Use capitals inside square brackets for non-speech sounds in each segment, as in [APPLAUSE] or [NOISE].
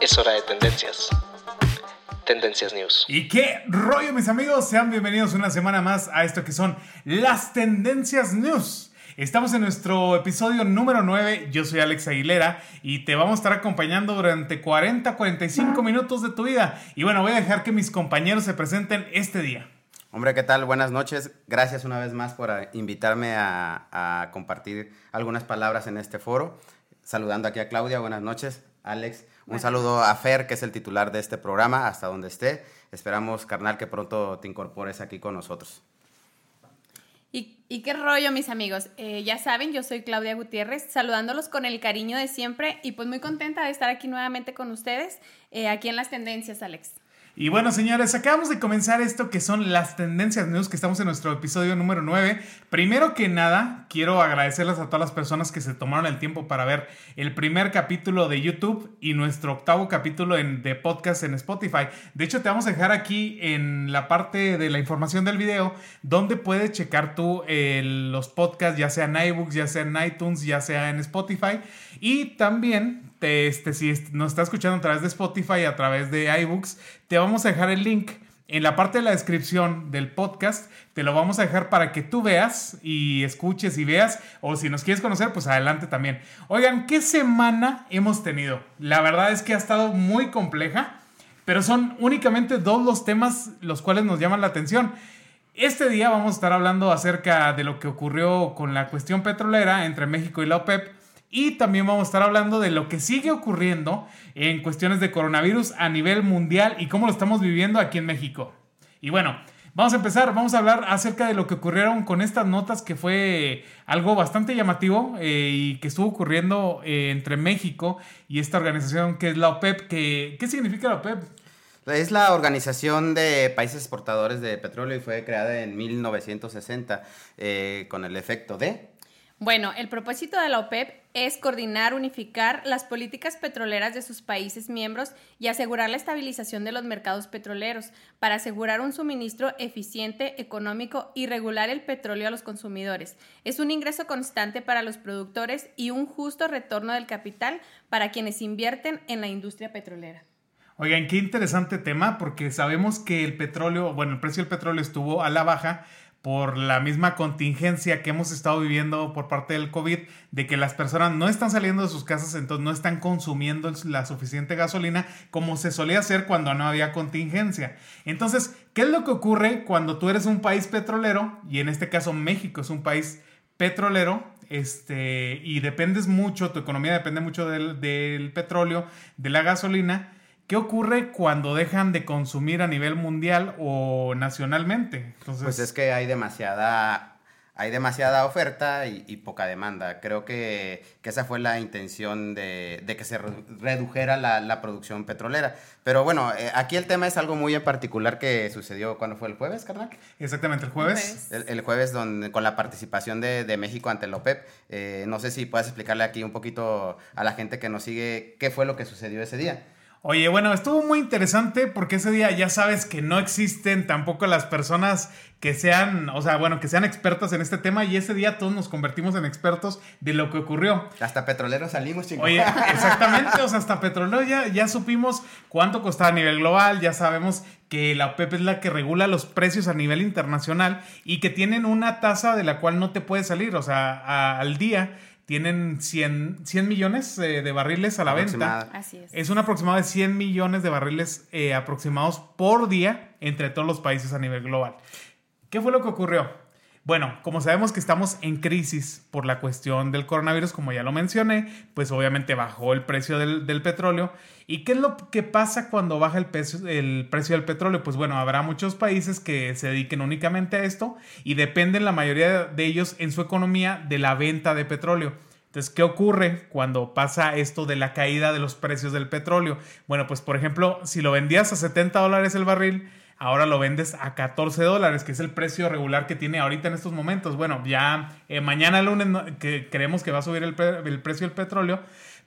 Es hora de tendencias. Tendencias News. ¿Y qué rollo, mis amigos? Sean bienvenidos una semana más a esto que son las Tendencias News. Estamos en nuestro episodio número 9. Yo soy Alex Aguilera y te vamos a estar acompañando durante 40-45 minutos de tu vida. Y bueno, voy a dejar que mis compañeros se presenten este día. Hombre, ¿qué tal? Buenas noches. Gracias una vez más por invitarme a, a compartir algunas palabras en este foro. Saludando aquí a Claudia, buenas noches. Alex, un saludo a Fer, que es el titular de este programa, hasta donde esté. Esperamos, carnal, que pronto te incorpores aquí con nosotros. ¿Y, qué rollo, mis amigos? Eh, ya saben, yo soy Claudia Gutiérrez, saludándolos con el cariño de siempre y pues muy contenta de estar aquí nuevamente con ustedes, eh, aquí en las tendencias, Alex. Y bueno, señores, acabamos de comenzar esto que son las tendencias news, que estamos en nuestro episodio número 9. Primero que nada, quiero agradecerles a todas las personas que se tomaron el tiempo para ver el primer capítulo de YouTube y nuestro octavo capítulo en, de podcast en Spotify. De hecho, te vamos a dejar aquí en la parte de la información del video donde puedes checar tú los podcasts, ya sea en iBooks, ya sea en iTunes, ya sea en Spotify. Y también este, si nos está escuchando a través de Spotify, a través de iBooks, te vamos a dejar el link en la parte de la descripción del podcast. Te lo vamos a dejar para que tú veas y escuches y veas. O si nos quieres conocer, pues adelante también. Oigan, ¿qué semana hemos tenido? La verdad es que ha estado muy compleja, pero son únicamente dos los temas los cuales nos llaman la atención. Este día vamos a estar hablando acerca de lo que ocurrió con la cuestión petrolera entre México y la OPEP y también vamos a estar hablando de lo que sigue ocurriendo en cuestiones de coronavirus a nivel mundial y cómo lo estamos viviendo aquí en México. Y bueno, vamos a empezar, vamos a hablar acerca de lo que ocurrieron con estas notas que fue algo bastante llamativo eh, y que estuvo ocurriendo eh, entre México y esta organización que es la OPEP. Que, ¿Qué significa la OPEP? Es la Organización de Países Exportadores de Petróleo y fue creada en 1960 eh, con el efecto de bueno, el propósito de la OPEP es coordinar, unificar las políticas petroleras de sus países miembros y asegurar la estabilización de los mercados petroleros para asegurar un suministro eficiente, económico y regular el petróleo a los consumidores. Es un ingreso constante para los productores y un justo retorno del capital para quienes invierten en la industria petrolera. Oigan, qué interesante tema porque sabemos que el petróleo, bueno, el precio del petróleo estuvo a la baja por la misma contingencia que hemos estado viviendo por parte del COVID, de que las personas no están saliendo de sus casas, entonces no están consumiendo la suficiente gasolina como se solía hacer cuando no había contingencia. Entonces, ¿qué es lo que ocurre cuando tú eres un país petrolero? Y en este caso México es un país petrolero, este, y dependes mucho, tu economía depende mucho del, del petróleo, de la gasolina ¿Qué ocurre cuando dejan de consumir a nivel mundial o nacionalmente? Pues es que hay demasiada, hay demasiada oferta y, poca demanda. Creo que, esa fue la intención de, que se redujera la, producción petrolera. Pero bueno, eh, aquí el tema es algo muy en particular que sucedió cuando fue el jueves, carnal. Exactamente, el jueves. El, jueves donde, con la participación de, México ante el OPEP. Eh, no sé si puedes explicarle aquí un poquito a la gente que nos sigue qué fue lo que sucedió ese día. Oye, bueno, estuvo muy interesante porque ese día ya sabes que no existen tampoco las personas que sean, o sea, bueno, que sean expertas en este tema y ese día todos nos convertimos en expertos de lo que ocurrió. Hasta petroleros salimos, chicos. Oye, [LAUGHS] exactamente, o sea, hasta petrolero ya, ya supimos cuánto costaba a nivel global, ya sabemos que la OPEP es la que regula los precios a nivel internacional y que tienen una tasa de la cual no te puedes salir, o sea, al día tienen 100, 100 millones eh, de barriles a la venta. Así es. Es un aproximado de 100 millones de barriles eh, aproximados por día entre todos los países a nivel global. ¿Qué fue lo que ocurrió? Bueno, como sabemos que estamos en crisis por la cuestión del coronavirus, como ya lo mencioné, pues obviamente bajó el precio del, petróleo. ¿Y qué es lo que pasa cuando baja el, el precio del petróleo? Pues bueno, habrá muchos países que se dediquen únicamente a esto y dependen la mayoría de ellos en su economía de la venta de petróleo. Entonces, ¿qué ocurre cuando pasa esto de la caída de los precios del petróleo? Bueno, pues por ejemplo, si lo vendías a 70 dólares el barril, ahora lo vendes a 14 dólares, que es el precio regular que tiene ahorita en estos momentos. Bueno, ya eh, mañana lunes que creemos que va a subir el, el precio del petróleo.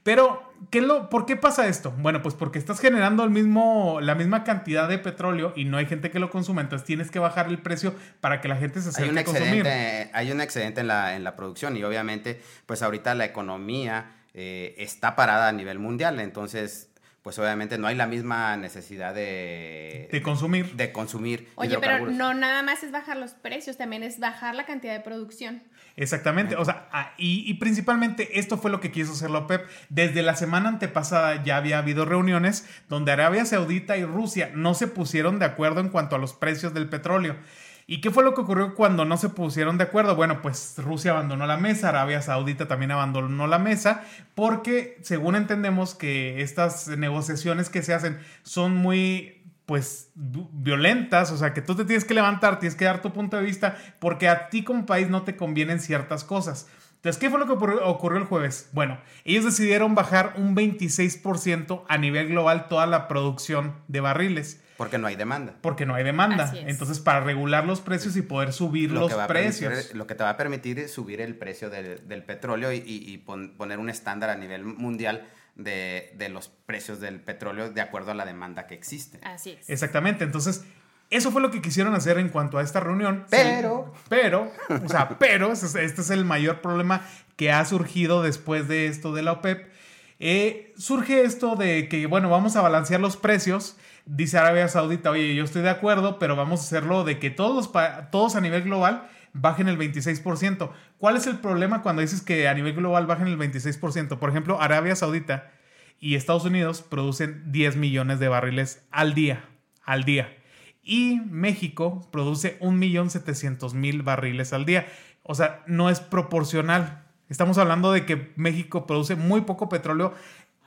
Pero, ¿qué lo, ¿por qué pasa esto? Bueno, pues porque estás generando el mismo, la misma cantidad de petróleo y no hay gente que lo consume, entonces tienes que bajar el precio para que la gente se acerque hay un a consumir. Hay un excedente en la, en la producción y obviamente, pues ahorita la economía eh, está parada a nivel mundial, entonces pues obviamente no hay la misma necesidad de, de consumir. De consumir. Oye, pero no nada más es bajar los precios, también es bajar la cantidad de producción. Exactamente, o sea, y, y, principalmente esto fue lo que quiso hacer la OPEP. Desde la semana antepasada ya había habido reuniones donde Arabia Saudita y Rusia no se pusieron de acuerdo en cuanto a los precios del petróleo. ¿Y qué fue lo que ocurrió cuando no se pusieron de acuerdo? Bueno, pues Rusia abandonó la mesa, Arabia Saudita también abandonó la mesa, porque según entendemos que estas negociaciones que se hacen son muy pues violentas, o sea que tú te tienes que levantar, tienes que dar tu punto de vista, porque a ti como país no te convienen ciertas cosas. Entonces, ¿qué fue lo que ocurrió el jueves? Bueno, ellos decidieron bajar un 26% a nivel global toda la producción de barriles. Porque no hay demanda. Porque no hay demanda. Entonces, para regular los precios y poder subir los precios. lo que te va a permitir es subir el precio del, petróleo y, poner un estándar a nivel mundial de, de, los precios del petróleo de acuerdo a la demanda que existe. Así es. Exactamente. Entonces, eso fue lo que quisieron hacer en cuanto a esta reunión. Pero. pero, o sea, [LAUGHS] pero, este es el mayor problema que ha surgido después de esto de la OPEP. Eh, surge esto de que, bueno, vamos a balancear los precios dice Arabia Saudita, oye, yo estoy de acuerdo, pero vamos a hacerlo de que todos, todos a nivel global bajen el 26%. ¿Cuál es el problema cuando dices que a nivel global bajen el 26%? Por ejemplo, Arabia Saudita y Estados Unidos producen 10 millones de barriles al día, al día. Y México produce 1.700.000 barriles al día. O sea, no es proporcional. Estamos hablando de que México produce muy poco petróleo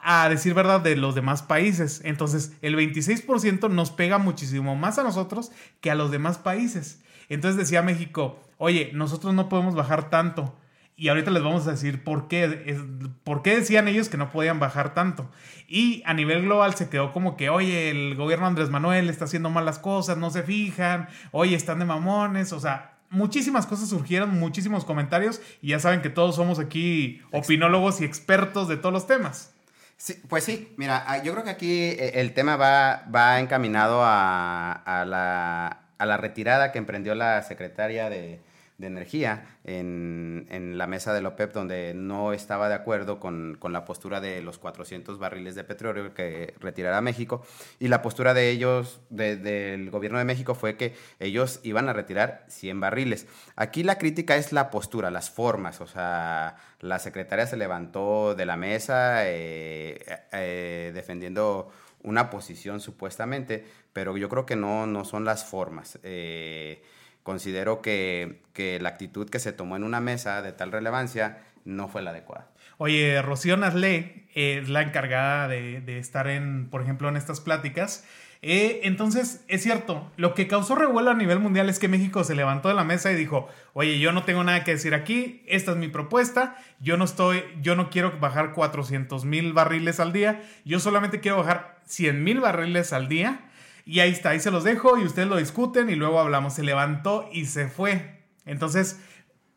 a decir verdad, de los demás países. Entonces, el 26% nos pega muchísimo más a nosotros que a los demás países. Entonces decía México, oye, nosotros no podemos bajar tanto. Y ahorita les vamos a decir por qué, por qué decían ellos que no podían bajar tanto. Y a nivel global se quedó como que, oye, el gobierno Andrés Manuel está haciendo malas cosas, no se fijan, oye, están de mamones, o sea, muchísimas cosas surgieron, muchísimos comentarios y ya saben que todos somos aquí opinólogos y expertos de todos los temas. Sí, pues sí, mira, ah, yo creo que aquí eh, el tema va, va encaminado a, a, la, a la retirada que emprendió la secretaria de, de energía en, en, la mesa de la OPEP donde no estaba de acuerdo con, con, la postura de los 400 barriles de petróleo que retirará México y la postura de ellos, del gobierno de México fue que ellos iban a retirar 100 barriles. Aquí la crítica es la postura, las formas, o sea, la secretaria se levantó de la mesa eh, eh, defendiendo una posición supuestamente, pero yo creo que no, no son las formas. Eh, considero que, la actitud que se tomó en una mesa de tal relevancia no fue la adecuada. Oye, Rocío Nazlé es la encargada de, estar en, por ejemplo, en estas pláticas. Eh, entonces, es cierto, lo que causó revuelo a nivel mundial es que México se levantó de la mesa y dijo, oye, yo no tengo nada que decir aquí, esta es mi propuesta, yo no estoy, yo no quiero bajar 400 mil barriles al día, yo solamente quiero bajar 100 mil barriles al día y ahí está, ahí se los dejo y ustedes lo discuten y luego hablamos. Se levantó y se fue. Entonces,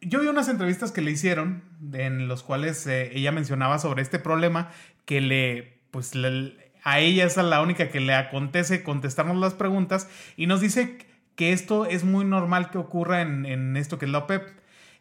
yo vi unas entrevistas que le hicieron en los cuales eh, ella mencionaba sobre este problema que le, pues a ella es la única que le acontece contestarnos las preguntas y nos dice que esto es muy normal que ocurra en, en esto que es la OPEP.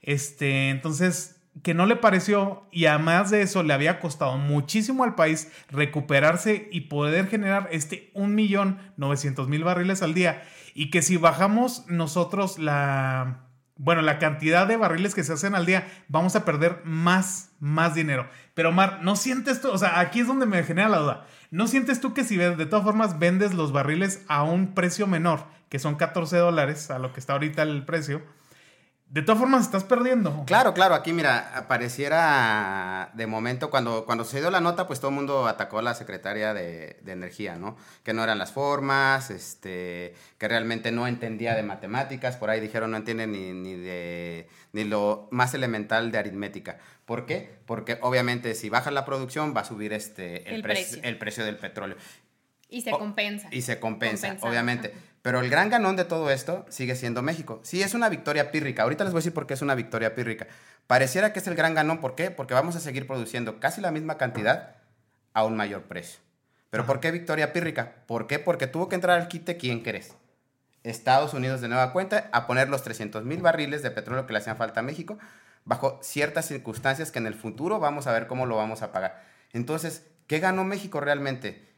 Este, entonces, que no le pareció y además de eso le había costado muchísimo al país recuperarse y poder generar este 1.900.000 barriles al día y que si bajamos nosotros la bueno, la cantidad de barriles que se hacen al día, vamos a perder más, más dinero. Pero Mar, ¿no sientes tú? O sea, aquí es donde me genera la duda. ¿No sientes tú que si de todas formas vendes los barriles a un precio menor, que son 14 dólares, a lo que está ahorita el precio, de todas formas estás perdiendo. Claro, claro, aquí mira, apareciera de momento, cuando, cuando se dio la nota, pues todo el mundo atacó a la secretaria de, Energía, ¿no? Que no eran las formas, este, que realmente no entendía de matemáticas, por ahí dijeron no entiende ni, ni, de, ni lo más elemental de aritmética. ¿Por qué? Porque obviamente si baja la producción va a subir este, el, precio. el precio del petróleo. Y se compensa. Y se compensa, obviamente. Pero el gran ganón de todo esto sigue siendo México. Sí, es una victoria pírrica. Ahorita les voy a decir por qué es una victoria pírrica. Pareciera que es el gran ganón. ¿Por qué? Porque vamos a seguir produciendo casi la misma cantidad a un mayor precio. ¿Pero por qué victoria pírrica? ¿Por qué? Porque tuvo que entrar al quite quién querés. Estados Unidos de nueva cuenta a poner los 300 mil barriles de petróleo que le hacían falta a México bajo ciertas circunstancias que en el futuro vamos a ver cómo lo vamos a pagar. Entonces, ¿qué ganó México realmente?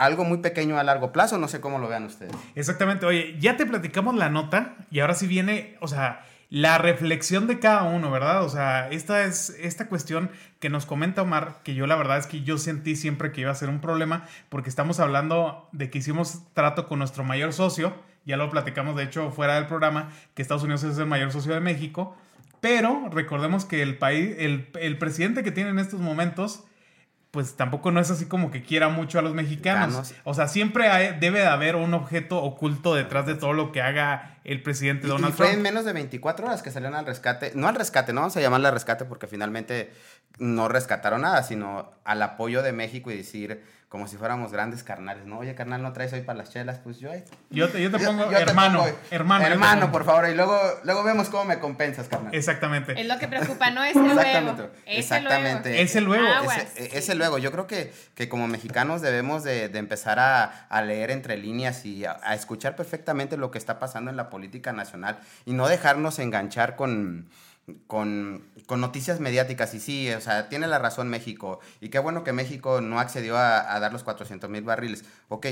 Algo muy pequeño a largo plazo, no sé cómo lo vean ustedes. Exactamente, oye, ya te platicamos la nota y ahora sí viene, o sea, la reflexión de cada uno, ¿verdad? O sea, esta es esta cuestión que nos comenta Omar, que yo la verdad es que yo sentí siempre que iba a ser un problema, porque estamos hablando de que hicimos trato con nuestro mayor socio, ya lo platicamos de hecho fuera del programa, que Estados Unidos es el mayor socio de México, pero recordemos que el país, el, el presidente que tiene en estos momentos pues tampoco no es así como que quiera mucho a los mexicanos. O sea, siempre debe de haber un objeto oculto detrás de todo lo que haga el presidente Donald y fue en menos de 24 horas que salieron al rescate, no al rescate, no vamos a llamarle al rescate porque finalmente no rescataron nada, sino al apoyo de México y decir como si fuéramos grandes carnales, ¿no? Oye, carnal, ¿no traes hoy para las chelas? Pues yo... Yo te, yo te pongo hermano, hermano. Hermano, por favor, y luego, luego vemos cómo me compensas, carnal. Exactamente. Es lo que preocupa, no es el luego. Exactamente. Es el luego. Es el luego. Yo creo que, que como mexicanos debemos de, de empezar a, a, leer entre líneas y a, a escuchar perfectamente lo que está pasando en la política nacional y no dejarnos enganchar con con, con, noticias mediáticas. Y sí, o sea, tiene la razón México. Y qué bueno que México no accedió a, dar los 400 mil barriles. Ok,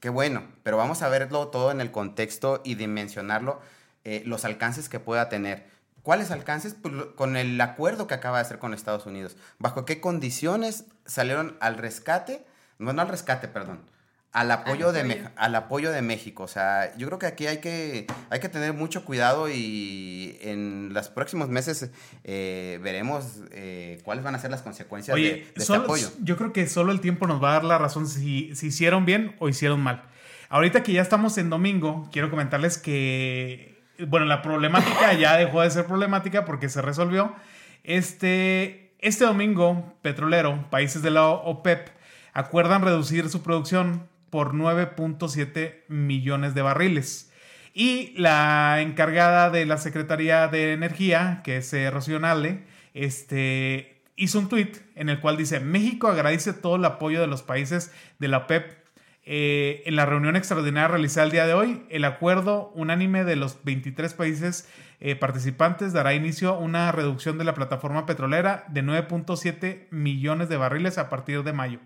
qué bueno, pero vamos a verlo todo en el contexto y dimensionarlo, eh, los alcances que pueda tener. ¿Cuáles alcances? Pues, con el acuerdo que acaba de hacer con Estados Unidos. ¿Bajo qué condiciones salieron al rescate? No, no al rescate, perdón al apoyo, de, al apoyo de México. O sea, yo creo que aquí hay que, hay que tener mucho cuidado y en los próximos meses eh, veremos eh, cuáles van a ser las consecuencias de, este apoyo. Yo creo que solo el tiempo nos va a dar la razón si, si hicieron bien o hicieron mal. Ahorita que ya estamos en domingo, quiero comentarles que, bueno, la problemática [LAUGHS] ya dejó de ser problemática porque se resolvió. Este, este domingo, petrolero, países de la OPEP, acuerdan reducir su producción por 9.7 millones de barriles. Y la encargada de la Secretaría de Energía, que es eh, Rocío este, hizo un tweet en el cual dice, México agradece todo el apoyo de los países de la OPEP. Eh, en la reunión extraordinaria realizada el día de hoy, el acuerdo unánime de los 23 países eh, participantes dará inicio a una reducción de la plataforma petrolera de 9.7 millones de barriles a partir de mayo.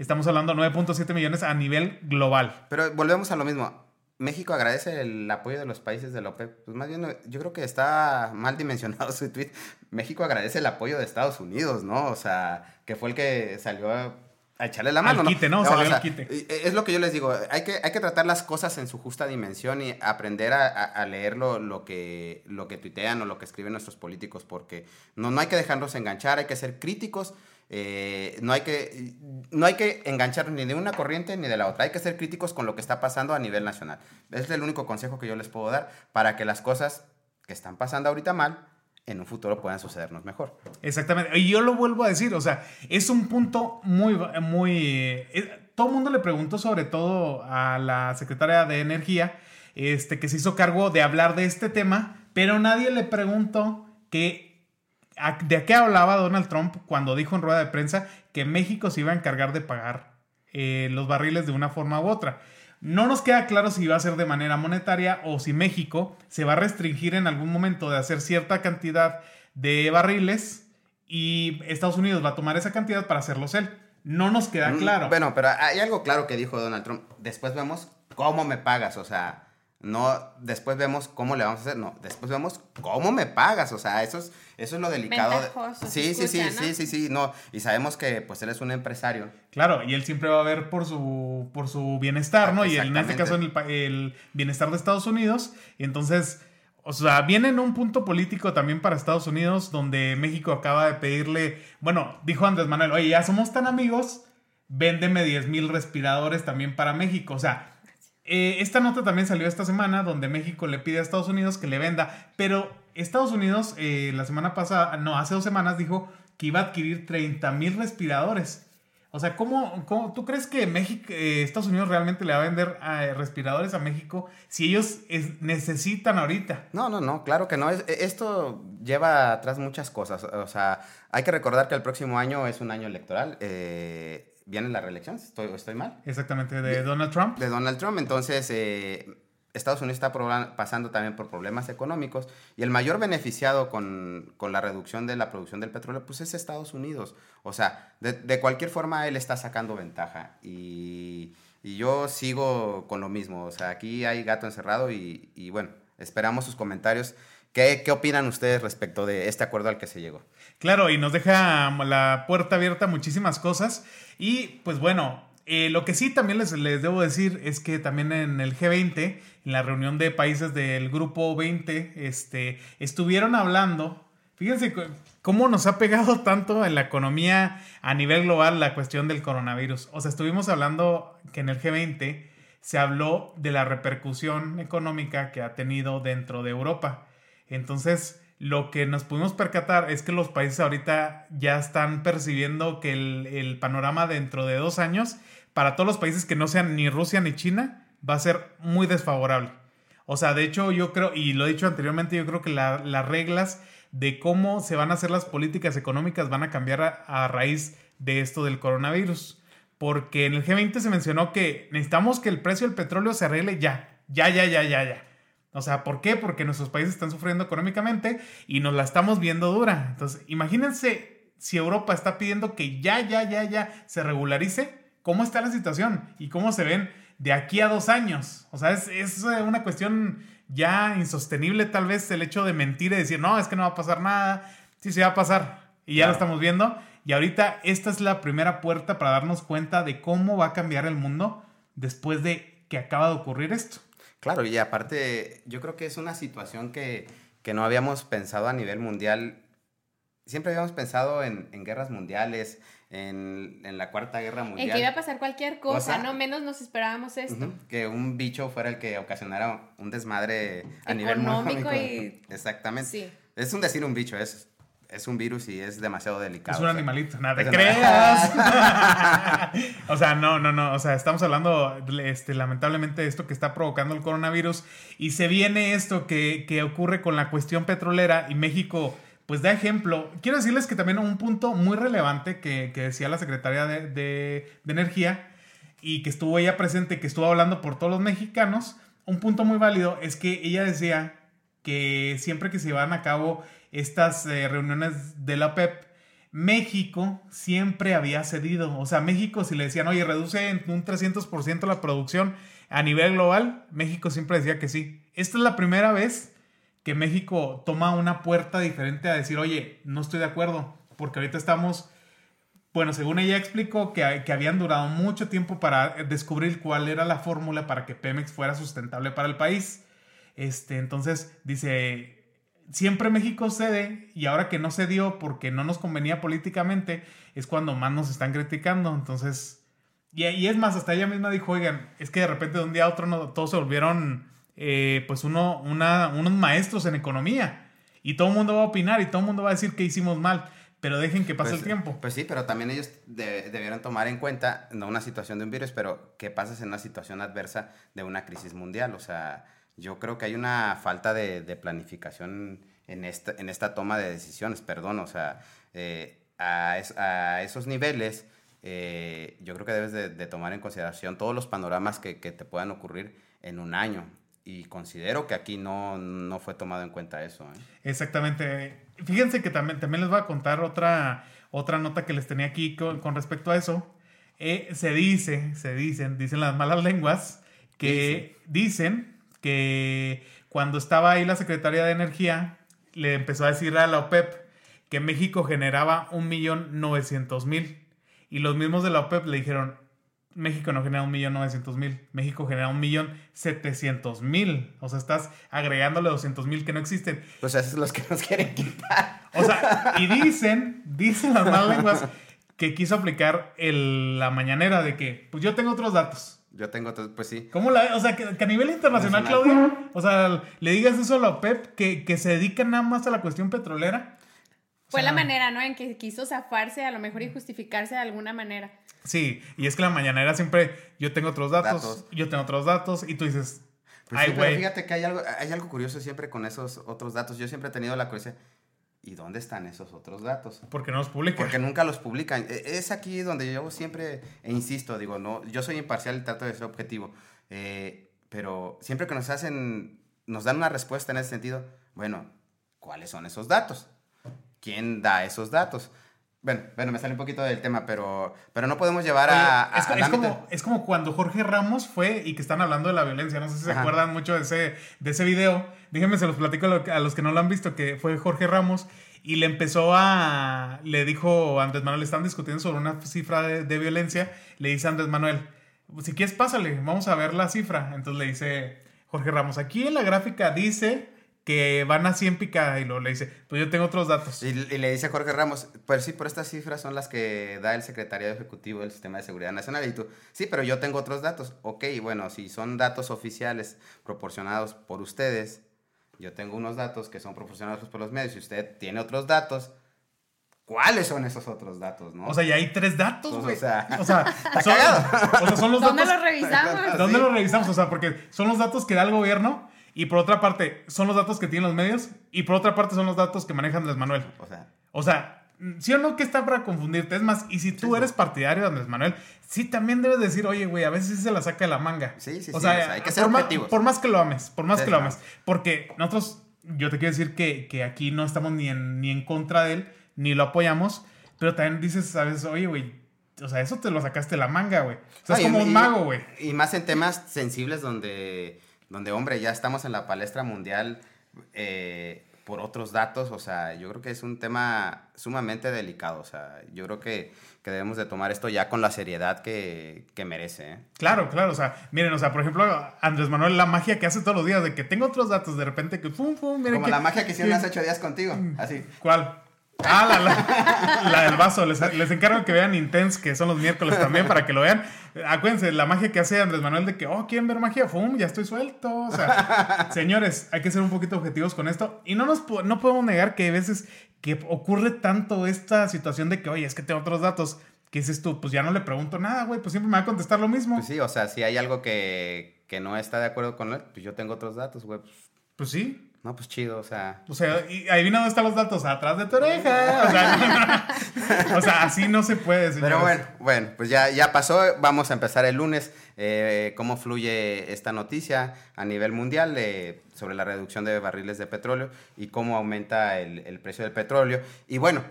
Estamos hablando de 9.7 millones a nivel global. Pero volvemos a lo mismo. México agradece el apoyo de los países de la OPEP. Pues más bien, yo creo que está mal dimensionado [LAUGHS] su tweet. México agradece el apoyo de Estados Unidos, ¿no? O sea, que fue el que salió a, echarle la mano. Al quite, ¿no? Salió al quite. Es lo que yo les digo. Hay que, hay que tratar las cosas en su justa dimensión y aprender a, a, leer lo, que, lo que tuitean o lo que escriben nuestros políticos, porque no, no hay que dejarnos enganchar, hay que ser críticos eh, no, hay que, no hay que enganchar ni de una corriente ni de la otra. Hay que ser críticos con lo que está pasando a nivel nacional. Es el único consejo que yo les puedo dar para que las cosas que están pasando ahorita mal en un futuro puedan sucedernos mejor. Exactamente. Y yo lo vuelvo a decir, o sea, es un punto muy, muy... Eh, todo el mundo le preguntó sobre todo a la secretaria de Energía, este, que se hizo cargo de hablar de este tema, pero nadie le preguntó que ¿De qué hablaba Donald Trump cuando dijo en rueda de prensa que México se iba a encargar de pagar eh, los barriles de una forma u otra? No nos queda claro si va a ser de manera monetaria o si México se va a restringir en algún momento de hacer cierta cantidad de barriles y Estados Unidos va a tomar esa cantidad para hacerlos él. No nos queda mm, claro. Bueno, pero hay algo claro que dijo Donald Trump. Después vemos cómo me pagas, o sea, no después vemos cómo le vamos a hacer, no, después vemos cómo me pagas, o sea, eso es eso es lo delicado. Sí, sí, sí, sí, sí, sí, no. Y sabemos que pues él es un empresario. Claro, y él siempre va a ver por su, por su bienestar, ¿no? Y en este caso el, el bienestar de Estados Unidos. Y entonces, o sea, viene en un punto político también para Estados Unidos, donde México acaba de pedirle, bueno, dijo Andrés Manuel, oye, ya somos tan amigos, véndeme 10 mil respiradores también para México. O sea, eh, esta nota también salió esta semana, donde México le pide a Estados Unidos que le venda, pero Estados Unidos eh, la semana pasada, no, hace dos semanas dijo que iba a adquirir 30 mil respiradores. O sea, ¿cómo, ¿cómo, tú crees que eh, Estados Unidos realmente le va a vender eh, respiradores a México si ellos necesitan ahorita? No, no, no, claro que no. E, esto lleva atrás muchas cosas. O sea, hay que recordar que el próximo año es un año electoral. Viene la reelección, ¿Estoy, ¿estoy mal? Exactamente, de, Donald Trump. De Donald Trump. Entonces, Estados Unidos está pasando también por problemas económicos y el mayor beneficiado con, la reducción de la producción del petróleo pues es Estados Unidos. O sea, de, cualquier forma él está sacando ventaja y, Y yo sigo con lo mismo, o sea, aquí hay gato encerrado y, y bueno, esperamos sus comentarios. ¿Qué, ¿Qué opinan ustedes respecto de este acuerdo al que se llegó? Claro, y nos deja la puerta abierta a muchísimas cosas. Y pues bueno, eh, lo que sí también les, les, debo decir es que también en el G20, en la reunión de países del grupo 20, este, estuvieron hablando, fíjense cómo nos ha pegado [LAUGHS] tanto en la economía a nivel global la cuestión del coronavirus. O sea, estuvimos hablando que en el G20 se habló de la repercusión económica que ha tenido dentro de Europa. Entonces, lo que nos pudimos percatar es que los países ahorita ya están percibiendo que el, el panorama dentro de dos años para todos los países que no sean ni Rusia ni China, va a ser muy desfavorable. O sea, de hecho yo creo, y lo he dicho anteriormente, yo creo que las reglas de cómo se van a hacer las políticas económicas van a cambiar a, a, raíz de esto del coronavirus. Porque en el G20 se mencionó que necesitamos que el precio del petróleo se arregle ya, ya, ya, ya, ya, ya. O sea, ¿por qué? Porque nuestros países están sufriendo económicamente y nos la estamos viendo dura. Entonces, imagínense si Europa está pidiendo que ya, ya, ya, ya se regularice cómo está la situación y cómo se ven de aquí a dos años. O sea, es, es una cuestión ya insostenible tal vez el hecho de mentir y decir, no, es que no va a pasar nada. Sí, se va a pasar. Y ya lo estamos viendo. Y ahorita esta es la primera puerta para darnos cuenta de cómo va a cambiar el mundo después de que acaba de ocurrir esto. Claro, y aparte, yo creo que es una situación que, que no habíamos pensado a nivel mundial. Siempre habíamos pensado en, en guerras mundiales, en, en, la Cuarta Guerra Mundial. En que iba a pasar cualquier cosa, o sea, no menos nos esperábamos esto. Uh -huh, que un bicho fuera el que ocasionara un desmadre a Económico nivel económico. y... Exactamente. Sí. Es un decir un bicho, es, es un virus y es demasiado delicado. Es un o sea, animalito, nada te creas. [LAUGHS] [LAUGHS] o sea, no, no, no. O sea, estamos hablando, este, lamentablemente, de esto que está provocando el coronavirus. Y se viene esto que, que ocurre con la cuestión petrolera y México pues da ejemplo. Quiero decirles que también un punto muy relevante que, que decía la secretaria de, de, de, Energía y que estuvo ella presente, que estuvo hablando por todos los mexicanos, un punto muy válido es que ella decía que siempre que se van a cabo estas eh, reuniones de la OPEP, México siempre había cedido. O sea, México si le decían, oye, reduce un 300% la producción a nivel global, México siempre decía que sí. Esta es la primera vez que México toma una puerta diferente a decir, oye, no estoy de acuerdo, porque ahorita estamos, bueno, según ella explicó, que, que habían durado mucho tiempo para descubrir cuál era la fórmula para que Pemex fuera sustentable para el país. Este, entonces, dice, siempre México cede y ahora que no cedió porque no nos convenía políticamente, es cuando más nos están criticando. Entonces, y, y es más, hasta ella misma dijo, oigan, es que de repente de un día a otro no, todos se volvieron eh, pues uno, una, unos maestros en economía. Y todo el mundo va a opinar y todo el mundo va a decir que hicimos mal. Pero dejen que pase pues, el tiempo. Pues sí, pero también ellos de, debieron tomar en cuenta, no una situación de un virus, pero qué pasa en una situación adversa de una crisis mundial. O sea, yo creo que hay una falta de, de planificación en esta, en esta toma de decisiones, perdón. O sea, eh, a, es, a, esos niveles, eh, yo creo que debes de, de, tomar en consideración todos los panoramas que, que te puedan ocurrir en un año y considero que aquí no, no fue tomado en cuenta eso. ¿eh? Exactamente. Fíjense que también, también les voy a contar otra, otra nota que les tenía aquí con, con respecto a eso. Eh, se dice, se dicen, dicen las malas lenguas, que dicen que cuando estaba ahí la Secretaría de Energía, le empezó a decir a la OPEP que México generaba un millón novecientos mil. Y los mismos de la OPEP le dijeron, México no genera un millón novecientos mil, México genera un millón setecientos mil. O sea, estás agregándole doscientos mil que no existen. Pues esos son los que nos quieren quitar. O sea, y [LAUGHS] dicen, dicen las malas lenguas que quiso aplicar el, la mañanera de que, pues yo tengo otros datos. Yo tengo, otros, pues sí. ¿Cómo la, o sea, que, que a nivel internacional, Nacional. Claudia, o sea, le digas eso a la OPEP, que, que se dedican nada más a la cuestión petrolera. Fue o sea, la manera, ¿no? En que quiso zafarse a lo mejor y justificarse de alguna manera. Sí, y es que la mañanera siempre, yo tengo otros datos, datos. yo tengo otros datos, y tú dices, pues ay, güey. Sí, fíjate que hay algo, hay algo curioso siempre con esos otros datos. Yo siempre he tenido la curiosidad, ¿y dónde están esos otros datos? Porque no los publican. Porque nunca los publican. Es aquí donde yo siempre e insisto, digo, no, yo soy imparcial y trato de ser objetivo. Eh, pero siempre que nos hacen, nos dan una respuesta en ese sentido, bueno, ¿cuáles son esos datos? ¿Quién da esos datos? Bueno, bueno, me sale un poquito del tema, pero, pero no podemos llevar Oye, a, a- es, como, es como cuando Jorge Ramos fue y que están hablando de la violencia. No sé si se acuerdan mucho de ese, de ese video. Déjenme, se los platico a, lo- a los que no lo han visto, que fue Jorge Ramos y le empezó a... Le dijo a Andrés Manuel, están discutiendo sobre una cifra de, de violencia. Le dice a Andrés Manuel, si quieres pásale, vamos a ver la cifra. Entonces le dice Jorge Ramos, aquí en la gráfica dice que van a 100 picada y luego le dice, pues yo tengo otros datos. Y, y le dice a Jorge Ramos, pues sí, pero estas cifras son las que da el Secretariado Ejecutivo del Sistema de Seguridad Nacional. Y tú, sí, pero yo tengo otros datos. Ok, bueno, si son datos oficiales proporcionados por ustedes, yo tengo unos datos que son proporcionados por los medios y usted tiene otros datos, ¿cuáles son esos otros datos, no? O sea, ya hay tres datos, Pues, o güey. sea, o sea, [LAUGHS] son, o sea, son los ¿Dónde datos... lo revisamos? [LAUGHS] ¿Dónde Sí. lo revisamos? O sea, porque son los datos que da el gobierno y por otra parte son los datos que tienen los medios y por otra parte son los datos que maneja Andrés Manuel. o sea, O sea, ¿sí o no que está para confundirte? Es más, y si tú Sí, eres partidario de Andrés Manuel, sí también debes decir, oye, güey, a veces sí se la saca de la manga. Sí, sí, sí, o o sea, hay que ser por objetivos. por más que lo ames, por más Sí, que lo ames. Porque nosotros, yo te quiero decir que, que aquí no estamos ni en, ni en contra de él, ni lo apoyamos, pero también dices, ¿sabes? Oye, güey, o sea, eso te lo sacaste de la manga, güey. O sea, es y- como un mago, güey. Y más en temas sensibles donde, donde hombre, ya estamos en la palestra mundial eh, por otros datos. O sea, yo creo que es un tema sumamente delicado. O sea, yo creo que, que debemos de tomar esto ya con la seriedad que, que merece. ¿eh? Claro, claro, o sea, miren, o sea, por ejemplo, Andrés Manuel, la magia que hace todos los días de que tengo otros datos, de repente que pum, pum, miren Como que- la magia que hicieron hace ocho días contigo. Así. ¿Cuál? Ah, la, la, la del vaso. Les, les encargo que vean Intense, que son los miércoles también, para que lo vean. Acuérdense, la magia que hace Andrés Manuel de que, oh, ¿quieren ver magia? ¡Fum! Ya estoy suelto. O sea, señores, hay que ser un poquito objetivos con esto. Y no, nos, no podemos negar que hay veces que ocurre tanto esta situación de que, oye, es que tengo otros datos. Que dices tú, pues ya no le pregunto nada, güey, pues siempre me va a contestar lo mismo. Pues sí, o sea, si hay algo que, que no está de acuerdo con él, pues yo tengo otros datos, güey. Pues, Pues sí. No, pues chido, o sea. O sea, y adivina dónde están los datos, atrás de tu oreja. O sea, [LAUGHS] o sea, así no se puede, señores. Pero bueno, bueno, pues ya, ya pasó. Vamos a empezar el lunes. eh, cómo fluye esta noticia a nivel mundial eh, sobre la reducción de barriles de petróleo y cómo aumenta el, el precio del petróleo. Y bueno,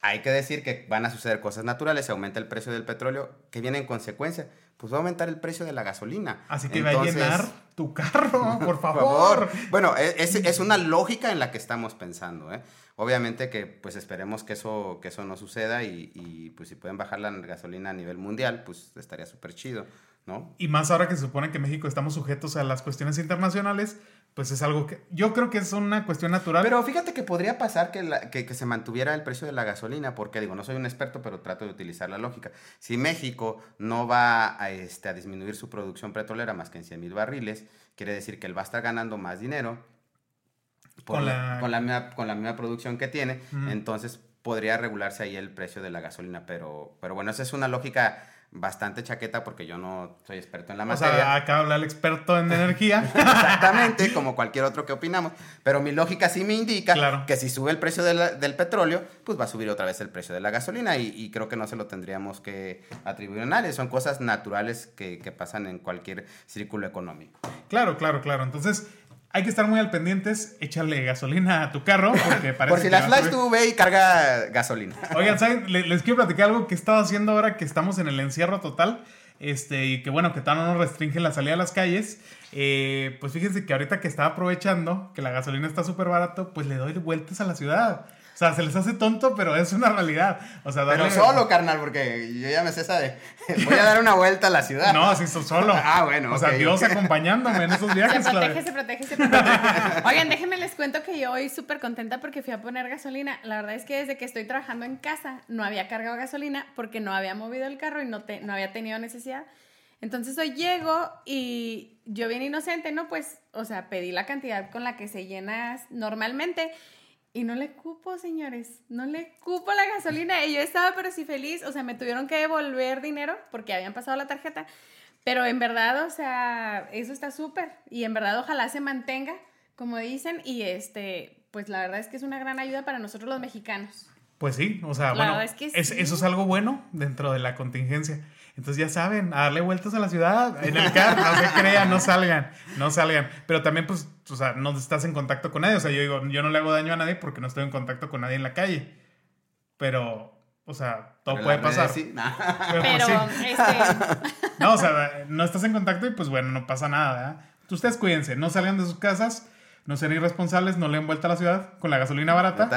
hay que decir que van a suceder cosas naturales. Se aumenta el precio del petróleo, que viene en consecuencia. Pues va a aumentar el precio de la gasolina. Así que Entonces, va a llenar tu carro, [LAUGHS] por por favor. Bueno, e, es, es una lógica en la que estamos pensando. ¿eh? Obviamente que pues esperemos que eso, que eso no suceda y, y, pues si pueden bajar la gasolina a nivel mundial, pues estaría súper chido, ¿no? Y más ahora que se supone que México estamos sujetos a las cuestiones internacionales, pues es algo que yo creo que es una cuestión natural. Pero fíjate que podría pasar que, la- que, que se mantuviera el precio de la gasolina, porque digo, no soy un experto, pero trato de utilizar la lógica. Si México no va a, este, a disminuir su producción petrolera más que en 100 mil barriles, quiere decir que él va a estar ganando más dinero Con la, la- con, la misma, con la misma producción que tiene, entonces podría regularse ahí el precio de la gasolina, pero, pero bueno, esa es una lógica bastante chaqueta porque yo no soy experto en la o materia. sea, acá habla el experto en energía. [LAUGHS] Exactamente, como cualquier otro que opinamos. Pero mi lógica sí me indica Claro. que si sube el precio de la- del petróleo, pues va a subir otra vez el precio de la gasolina y, y creo que no se lo tendríamos que atribuir a nadie. Son cosas naturales que, que pasan en cualquier círculo económico. claro, claro, claro. Entonces, hay que estar muy al pendientes, échale gasolina a tu carro, porque [LAUGHS] parece Por si que las va a flash tú ve y carga gasolina. Oigan, [LAUGHS] ¿saben? Le- Les quiero platicar algo que he estado haciendo ahora que estamos en el encierro total. Este, y que bueno, que todavía no nos restringen la salida a las calles. Eh, pues fíjense que ahorita que estaba aprovechando que la gasolina está súper barato, pues le doy vueltas a la ciudad. O sea, se les hace tonto, pero es una realidad. O sea, Pero solo, carnal, porque yo ya me sé esa de [LAUGHS] voy a dar una vuelta a la ciudad. No, sí, so- solo. [LAUGHS] Ah, bueno, O sea, Dios [LAUGHS] acompañándome en esos Se viajes, protege, Claudia. se protege, se protege. Oigan, déjenme les cuento que yo hoy súper contenta porque fui a poner gasolina. La verdad es que desde que estoy trabajando en casa no había cargado gasolina porque no había movido el carro y no, te, no había tenido necesidad. Entonces hoy llego y yo bien inocente, ¿no? Pues, o sea, pedí la cantidad con la que se llena normalmente y no le cupo, señores. No le cupo la gasolina. Y yo estaba pero sí feliz. O sea, me tuvieron que devolver dinero porque habían pasado la tarjeta. Pero en verdad, o sea, eso está súper. Y en verdad, ojalá se mantenga, como dicen. Y este, pues la verdad es que es una gran ayuda para nosotros los mexicanos. Pues sí, o sea, La bueno, es que es- sí. eso es algo bueno dentro de la contingencia. Entonces ya saben, a darle vueltas a la ciudad, en el carro, no se crean, no salgan, no salgan. Pero también, pues, o sea, no estás en contacto con nadie. O sea, yo digo, yo no le hago daño a nadie porque no estoy en contacto con nadie en la calle. pero, o sea, todo Pero puede pasar. sí. Pero, Pero, sí. este, No, o sea, no estás en contacto y pues bueno, no pasa nada, ¿verdad? Ustedes cuídense, no salgan de sus casas, no sean irresponsables, no le den vuelta a la ciudad con la gasolina barata.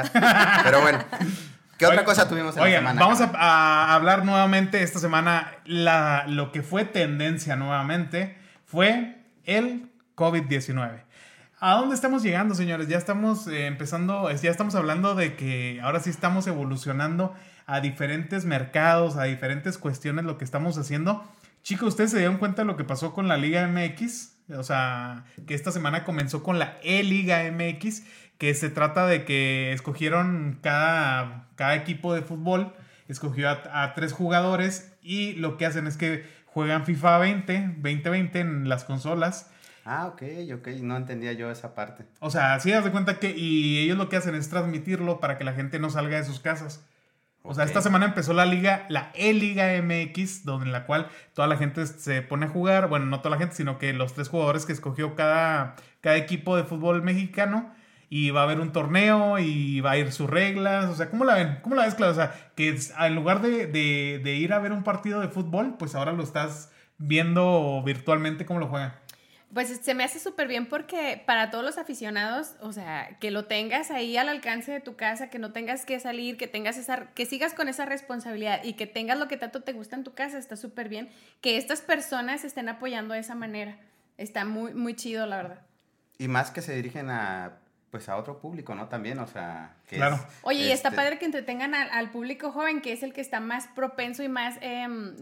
Pero bueno, [LAUGHS] ¿qué otra Oigan, cosa tuvimos en Oigan, la semana? vamos a, hablar nuevamente esta semana. La, lo que fue tendencia nuevamente fue el COVID-19. ¿A dónde estamos llegando, señores? Ya estamos eh, empezando, ya estamos hablando de que ahora sí estamos evolucionando a diferentes mercados, a diferentes cuestiones, lo que estamos haciendo. Chicos, ¿ustedes se dieron cuenta de lo que pasó con la Liga MX? O sea, que esta semana comenzó con la E-Liga MX, que se trata de que escogieron cada, cada equipo de fútbol, escogió a, a tres jugadores y lo que hacen es que juegan FIFA 20, 2020 en las consolas. Ah, ok, ok, no entendía yo esa parte. O sea, sí, das de cuenta que. Y ellos lo que hacen es transmitirlo para que la gente no salga de sus casas. O sea, esta semana empezó la liga, la E-Liga MX, donde en la cual toda la gente se pone a jugar. Bueno, no toda la gente, sino que los tres jugadores que escogió cada, cada equipo de fútbol mexicano. Y va a haber un torneo y va a ir sus reglas. O sea, ¿cómo la ven? ¿Cómo la ves, Claudia? O sea, que es- en lugar de, de- de ir a ver un partido de fútbol, pues ahora lo estás viendo virtualmente cómo lo juegan. Pues se me hace súper bien porque para todos los aficionados, o sea, que lo tengas ahí al alcance de tu casa, que no tengas que salir, que tengas esa, que sigas con esa responsabilidad y que tengas lo que tanto te gusta en tu casa, está súper bien. Que estas personas estén apoyando de esa manera. Está muy, muy chido, la verdad. Y más que se dirigen a, pues, a otro público, ¿no? También, o sea... Que Claro. es, Oye, y está este, padre que entretengan al, al público joven, que es el que está más propenso y más, em,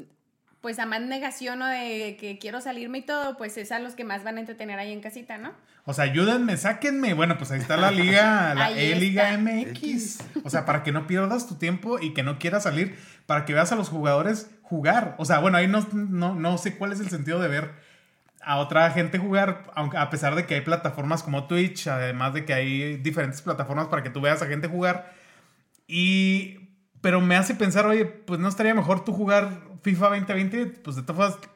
pues a más negación o de que quiero salirme y todo, pues es a los que más van a entretener ahí en casita, ¿no? O sea, ayúdenme, sáquenme. Bueno, pues ahí está la liga, [LAUGHS] la E-Liga. MX. O sea, para que no pierdas tu tiempo y que no quieras salir, para que veas a los jugadores jugar. O sea, bueno, ahí no, no, no sé cuál es el sentido de ver a otra gente jugar, aunque a pesar de que hay plataformas como Twitch, además de que hay diferentes plataformas para que tú veas a gente jugar. Y pero me hace pensar, oye, pues no estaría mejor tú jugar FIFA 2020, pues de todas formas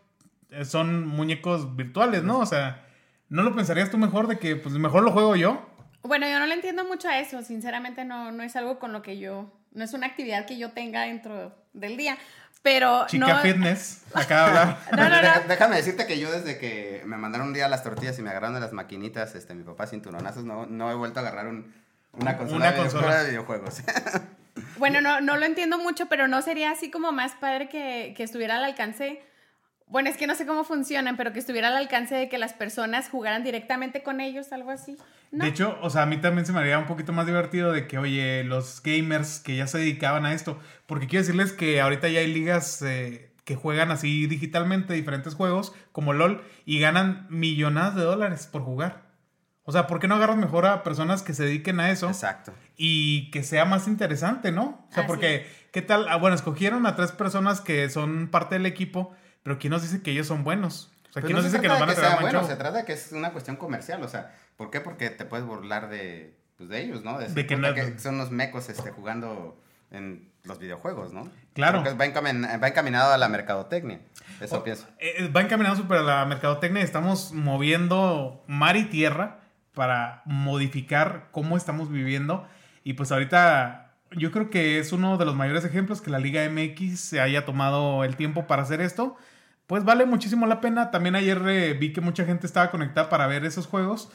eh, son muñecos virtuales, ¿no? O sea, ¿no lo pensarías tú mejor de que pues mejor lo juego yo? Bueno, yo no le entiendo mucho a eso, sinceramente no, no es algo con lo que yo, no es una actividad que yo tenga dentro del día, pero Chica no... fitness, acá hablar. [LAUGHS] No, no, no. Deja- Déjame decirte que yo desde que me mandaron un día las tortillas y me agarraron de las maquinitas, este, mi papá cinturonazos, no, no he vuelto a agarrar un- una consola, Una de, consola. de videojuegos. [LAUGHS] Bueno, no, no lo entiendo mucho, pero no sería así como más padre que, que estuviera al alcance. Bueno, es que no sé cómo funcionan, pero que estuviera al alcance de que las personas jugaran directamente con ellos, algo así. ¿no? De hecho, o sea, a mí también se me haría un poquito más divertido de que, oye, los gamers que ya se dedicaban a esto, porque quiero decirles que ahorita ya hay ligas eh, que juegan así digitalmente diferentes juegos, como LOL, y ganan millonadas de dólares por jugar. O sea, ¿por qué no agarras mejor a personas que se dediquen a eso? Exacto. y que sea más interesante, ¿no? O sea, Así porque, ¿qué tal? Ah, bueno, escogieron a tres personas que son parte del equipo, pero ¿quién nos dice que ellos son buenos? O sea, Pues ¿quién no nos se dice que nos van a de traer buen bueno, show? se trata de que es una cuestión comercial, o sea, ¿por qué? Porque te puedes burlar de, pues, de ellos, ¿no? De decir, que puta, no- que son los mecos este, jugando en los videojuegos, ¿no? Claro. Va, encamin- va encaminado a la mercadotecnia, eso O- pienso. eh, va encaminado súper a la mercadotecnia estamos moviendo mar y tierra para modificar cómo estamos viviendo. Y pues ahorita yo creo que es uno de los mayores ejemplos que la Liga MX se haya tomado el tiempo para hacer esto. Pues vale muchísimo la pena. También ayer eh, vi que mucha gente estaba conectada para ver esos juegos.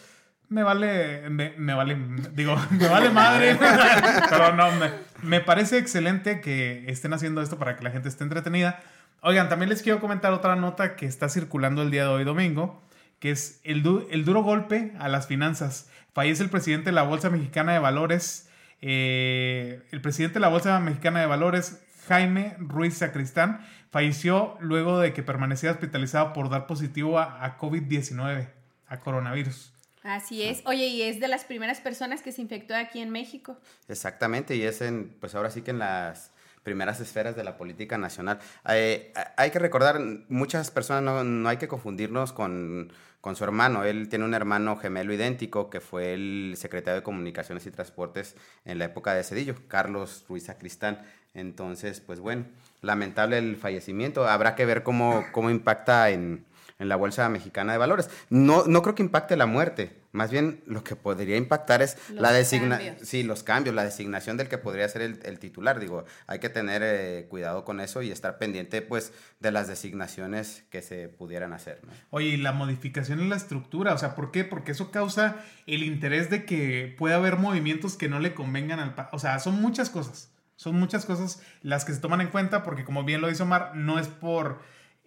Me vale, me, vale, digo, [LAUGHS] me vale madre. [LAUGHS] Pero no, me, me parece excelente que estén haciendo esto para que la gente esté entretenida. Oigan, también les quiero comentar otra nota que está circulando el día de hoy domingo, que es el duro golpe a las finanzas. Fallece el presidente de la Bolsa Mexicana de Valores, eh, el presidente de la Bolsa Mexicana de Valores, Jaime Ruiz Sacristán, falleció luego de que permanecía hospitalizado por dar positivo a, a COVID-19, a coronavirus. Así es. Oye, y es de las primeras personas que se infectó aquí en México. Exactamente, y es en, pues ahora sí que en las primeras esferas de la política nacional. Eh, hay que recordar, muchas personas no, no hay que confundirnos con, con su hermano. Él tiene un hermano gemelo idéntico que fue el secretario de Comunicaciones y Transportes en la época de Cedillo, Carlos Ruiz Sacristán. Entonces, pues bueno, lamentable el fallecimiento. Habrá que ver cómo, cómo impacta en, en la Bolsa Mexicana de Valores. No, no creo que impacte la muerte. Más bien lo que podría impactar es Los la designación, sí, los cambios, la designación del que podría ser el, el titular. Digo, hay que tener eh, cuidado con eso y estar pendiente, pues, de las designaciones que se pudieran hacer, ¿no? Oye, y la modificación en la estructura, o sea, ¿por qué? Porque eso causa el interés de que pueda haber movimientos que no le convengan al. O sea, son muchas cosas. Son muchas cosas las que se toman en cuenta porque, como bien lo dice Omar, no es por...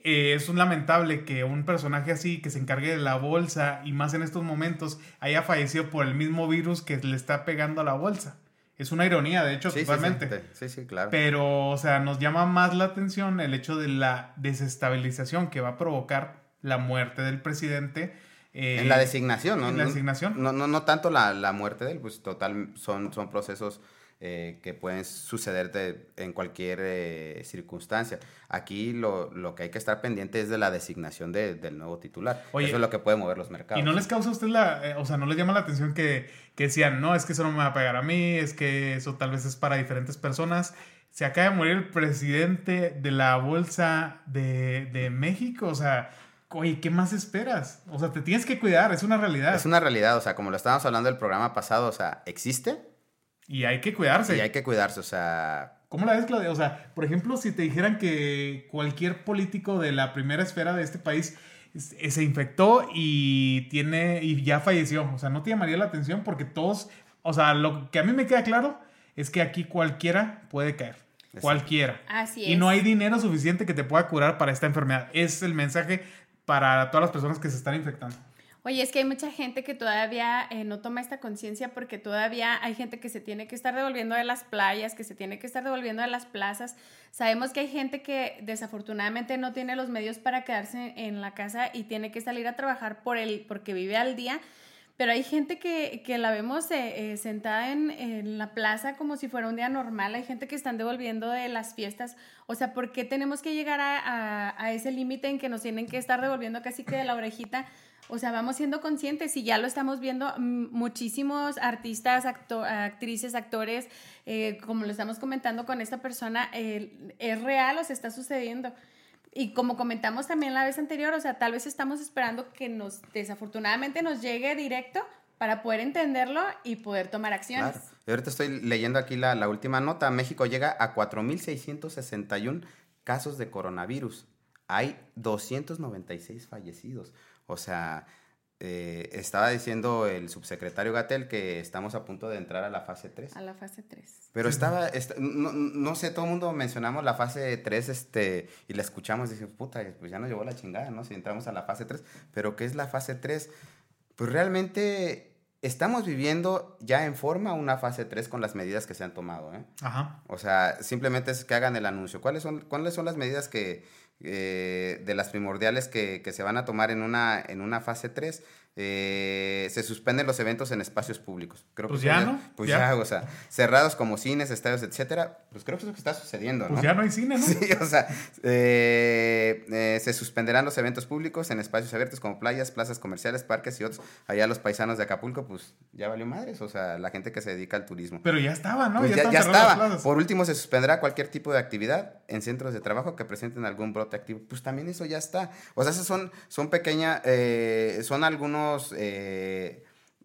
eh, es un lamentable que un personaje así que se encargue de la bolsa y más en estos momentos haya fallecido por el mismo virus que le está pegando a la bolsa. Es una ironía, de hecho, Sí, sí, sí, totalmente. te- sí, sí, claro. Pero, o sea, nos llama más la atención el hecho de la desestabilización que va a provocar la muerte del presidente. eh, en la designación, ¿no? en la No- designación. No, no, no tanto la, la muerte de él, pues total, son, son procesos eh, que pueden suceder de- en cualquier eh, circunstancia. Aquí lo, lo que hay que estar pendiente es de la designación de- del nuevo titular. Oye, Eso es lo que puede mover los mercados. ¿Y no les causa a usted la, eh, o sea, no les llama la atención que, que decían, no, es que eso no me va a pegar a mí, es que eso tal vez es para diferentes personas? Se acaba de morir el presidente de la Bolsa de, de México, o sea, oye, ¿qué más esperas? O sea, te tienes que cuidar, es una realidad. Es una realidad, o sea, como lo estábamos hablando del programa pasado, o sea, existe Y hay que cuidarse. y hay que cuidarse, o sea, ¿Cómo la ves, Claudia? O sea, por ejemplo, si te dijeran que cualquier político de la primera esfera de este país es- se infectó y tiene y ya falleció, o sea, no te llamaría la atención porque todos, o sea, lo que a mí me queda claro es que aquí cualquiera puede caer. Exacto. Cualquiera. Así Y es. no hay dinero suficiente que te pueda curar para esta enfermedad. Es el mensaje para todas las personas que se están infectando. Oye, es que hay mucha gente que todavía eh, no toma esta conciencia porque todavía hay gente que se tiene que estar devolviendo de las playas, que se tiene que estar devolviendo de las plazas. Sabemos que hay gente que desafortunadamente no tiene los medios para quedarse en la casa y tiene que salir a trabajar por el, porque vive al día. Pero hay gente que, que la vemos eh, eh, sentada en, en la plaza como si fuera un día normal. Hay gente que están devolviendo de las fiestas. O sea, ¿por qué tenemos que llegar a, a- a ese límite en que nos tienen que estar devolviendo casi que de la orejita? O sea, vamos siendo conscientes y ya lo estamos viendo mm, muchísimos artistas, acto- actrices, actores, eh, como lo estamos comentando con esta persona, es real o se está sucediendo. Y como comentamos también la vez anterior, o sea, tal vez estamos esperando que nos, desafortunadamente, nos llegue directo para poder entenderlo y poder tomar acciones. claro. Ahorita estoy leyendo aquí la, la última nota. México llega a 4.661 casos de coronavirus. Hay 296 fallecidos. O sea, eh, estaba diciendo el subsecretario Gatel que estamos a punto de entrar a la fase 3. A la fase 3. Pero estaba, est- no, no sé, todo el mundo mencionamos la fase 3 este, y la escuchamos y dice, puta, pues ya nos llevó la chingada, ¿no? Si entramos a la fase 3. Pero ¿qué es la fase 3? Pues realmente estamos viviendo ya en forma una fase 3 con las medidas que se han tomado, ¿eh? Ajá. O sea, simplemente es que hagan el anuncio. ¿Cuáles son, cuáles son las medidas que, eh, de las primordiales que, que se van a tomar en una, en una fase 3? Eh, se suspenden los eventos en espacios públicos. Creo Pues que eso ya, ¿no? Pues Ya. ya. o sea, cerrados como cines, estadios, etcétera. Pues creo que es lo que está sucediendo, Pues ¿no? ya no hay cine, ¿no? [LAUGHS] Sí, o sea, eh, eh, se suspenderán los eventos públicos en espacios abiertos como playas, plazas comerciales, parques y otros. Allá los paisanos de Acapulco, pues ya valió madres, o sea, la gente que se dedica al turismo. Pero ya estaba, ¿no? Pues ya, ya estaba. Por último, se suspenderá cualquier tipo de actividad en centros de trabajo que presenten algún brote activo. Pues también eso ya está. O sea, esos son, son pequeñas, eh, son algunos, eh,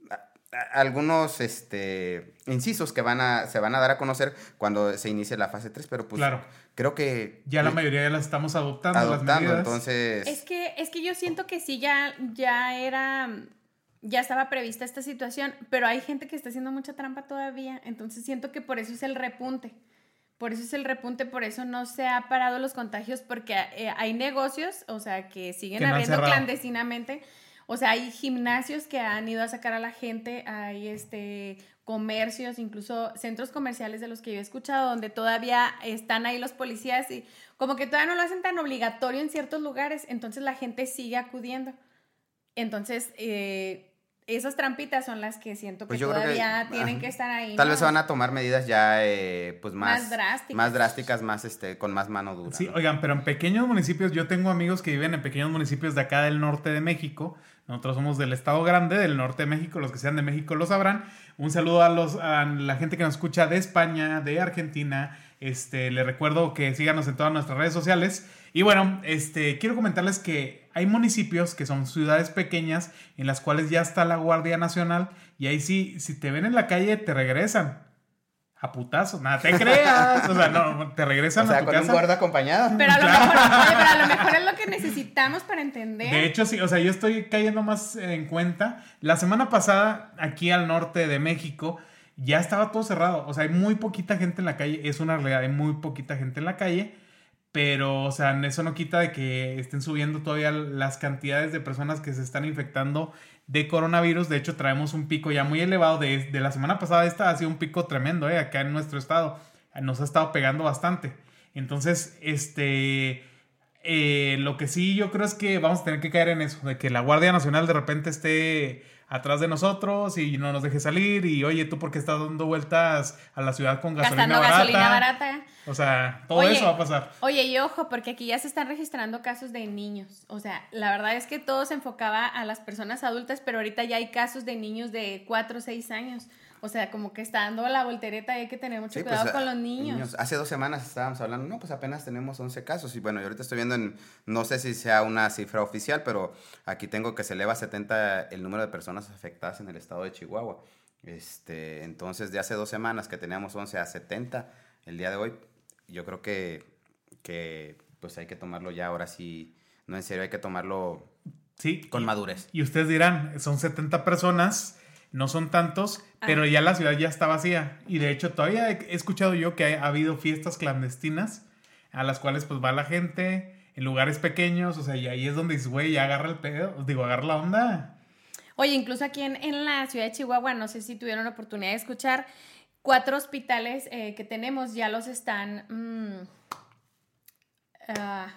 a- a- algunos este, incisos que van a, se van a dar a conocer cuando se inicie la fase 3, pero pues Claro. creo que... Ya la mayoría ya las estamos adoptando, las adoptando, medidas. entonces... Es que, es que yo siento que sí, ya, ya era, ya estaba prevista esta situación, pero hay gente que está haciendo mucha trampa todavía, entonces siento que por eso es el repunte. Por eso es el repunte, por eso no se ha parado los contagios, porque eh, hay negocios, o sea, que siguen Que no abriendo clandestinamente. O sea, hay gimnasios que han ido a sacar a la gente, hay este comercios, incluso centros comerciales de los que yo he escuchado, donde todavía están ahí los policías y como que todavía no lo hacen tan obligatorio en ciertos lugares, entonces la gente sigue acudiendo. Entonces, eh, esas trampitas son las que siento que Pues que, todavía tienen ajá. que estar ahí. Tal ¿no? vez se van a tomar medidas ya eh, pues más, Más drásticas. más drásticas, más este, con más mano dura. Sí, ¿no? oigan, pero en pequeños municipios, yo tengo amigos que viven en pequeños municipios de acá del norte de México. Nosotros somos del estado grande, del norte de México. Los que sean de México lo sabrán. Un saludo a, los, a la gente que nos escucha de España, de Argentina, Este, les recuerdo que síganos en todas nuestras redes sociales. Y bueno, este, quiero comentarles que hay municipios que son ciudades pequeñas en las cuales ya está la Guardia Nacional y ahí sí, si te ven en la calle, te regresan. A putazo, nada, te creas. O sea, no, te regresan O sea, a tu con casa. un guarda acompañado. Pero a, lo mejor, oye, pero a lo mejor es lo que necesitamos para entender. De hecho, sí, o sea, yo estoy cayendo más en cuenta. La semana pasada, aquí al norte de México, ya estaba todo cerrado. O sea, hay muy poquita gente en la calle. Es una realidad, hay muy poquita gente en la calle. Pero, o sea, eso no quita de que estén subiendo todavía las cantidades de personas que se están infectando de coronavirus. De hecho, traemos un pico ya muy elevado. De, de la semana pasada, esta ha sido un pico tremendo, ¿eh? Acá en nuestro estado. Nos ha estado pegando bastante. Entonces, este. eh, lo que sí yo creo es que vamos a tener que caer en eso, de que la Guardia Nacional de repente esté atrás de nosotros y no nos deje salir y oye, tú por qué estás dando vueltas a la ciudad con gasolina Gastando barata. gasolina barata. O sea, todo Oye, eso va a pasar. Oye, y ojo, porque aquí ya se están registrando casos de niños. O sea, la verdad es que todo se enfocaba a las personas adultas, pero ahorita ya hay casos de niños de 4 o 6 años. O sea, como que está dando la voltereta y hay que tener mucho Sí, cuidado pues, con los niños. Hace dos semanas estábamos hablando, no, pues apenas tenemos 11 casos. Y bueno, yo ahorita estoy viendo, en, no sé si sea una cifra oficial, pero aquí tengo que se eleva a 70 el número de personas afectadas en el estado de Chihuahua. Este, entonces, de hace dos semanas que teníamos 11 a 70, el día de hoy, yo creo que, que pues hay que tomarlo ya ahora sí, no en serio, hay que tomarlo Sí. con y- madurez. Y ustedes dirán, son 70 personas, no son tantos, Ah. pero ya la ciudad ya está vacía. Y de hecho, todavía he escuchado yo que ha habido fiestas clandestinas a las cuales pues va la gente en lugares pequeños, o sea, y ahí es donde dices, güey, ya agarra el pedo, digo, agarra la onda. Oye, incluso aquí en, en la ciudad de Chihuahua, no sé si tuvieron la oportunidad de escuchar, cuatro hospitales eh, que tenemos ya los están... mm, ah,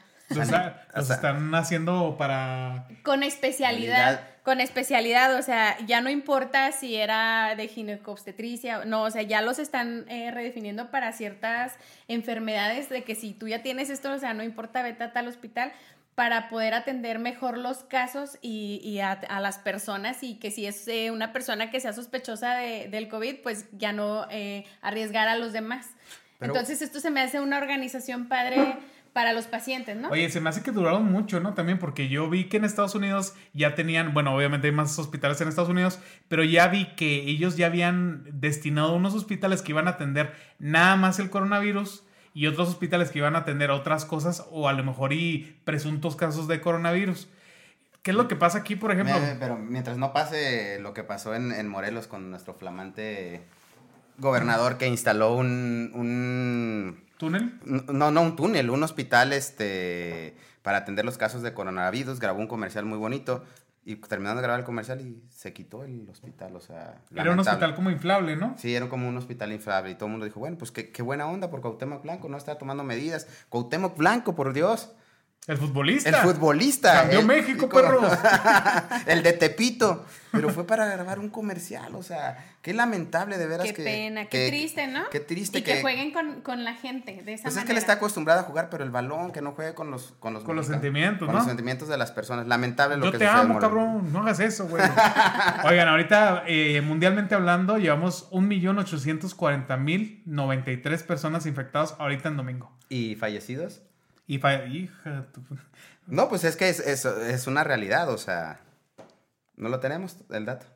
los están haciendo para... con especialidad. Con especialidad, o sea, ya no importa si era de ginecobstetricia, no, o sea, ya los están eh, redefiniendo para ciertas enfermedades, de que si tú ya tienes esto, o sea, no importa, vete a tal hospital para poder atender mejor los casos y, y a, a las personas y que si es eh, una persona que sea sospechosa de- del COVID, pues ya no eh, arriesgar a los demás. Pero- Entonces esto se me hace una organización padre para los pacientes, ¿no? Oye, se me hace que duraron mucho, ¿no? También porque yo vi que en Estados Unidos ya tenían, bueno, obviamente hay más hospitales en Estados Unidos, pero ya vi que ellos ya habían destinado unos hospitales que iban a atender nada más el coronavirus y otros hospitales que iban a atender otras cosas o a lo mejor y presuntos casos de coronavirus. ¿Qué es lo que pasa aquí, por ejemplo? Pero mientras no pase lo que pasó en, en Morelos con nuestro flamante gobernador que instaló un, un- ¿Túnel? no, no un túnel, un hospital este para atender los casos de coronavirus, grabó un comercial muy bonito y terminando de grabar el comercial y se quitó el hospital, o sea, Era un hospital como inflable, ¿no? Sí, era como un hospital inflable y todo el mundo dijo, bueno, pues qué, qué buena onda por Cuauhtémoc Blanco, no está tomando medidas. Cuauhtémoc Blanco, por Dios. El futbolista. El futbolista. Cambió el- México, perros. [LAUGHS] el de Tepito. Pero fue para grabar un comercial, o sea, qué lamentable de veras Qué que... pena, qué que- triste, ¿no? Qué triste y que, jueguen con, con la gente de esa Pues es manera. que él está acostumbrado a jugar, pero el balón, que no juegue con los... Con los, Con los sentimientos, con ¿no? los sentimientos de las personas. Lamentable lo Yo que te amo, cabrón. No hagas eso, güey. [LAUGHS] Oigan, ahorita, eh, mundialmente hablando, llevamos 1.840.093 personas infectadas ahorita en domingo. ¿Y fallecidos? Y hija, tu- No, pues es que es, es, es una realidad, o sea... No lo tenemos, el dato.